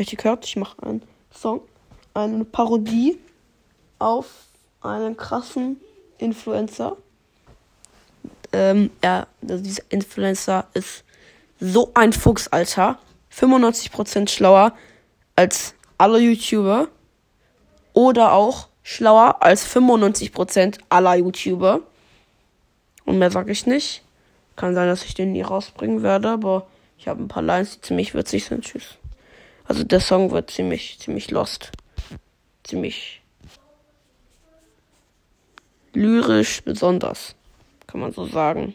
richtig hört, ich mache einen Song, eine Parodie auf einen krassen Influencer. Ähm, ja, also dieser Influencer ist so ein Fuchs, Alter. 95% schlauer als alle YouTuber. Oder auch schlauer als 95% aller YouTuber. Und mehr sage ich nicht. Kann sein, dass ich den nie rausbringen werde, aber ich habe ein paar Lines, die ziemlich witzig sind. Tschüss. Also der Song wird ziemlich, ziemlich lost. Ziemlich lyrisch besonders. Kann man so sagen.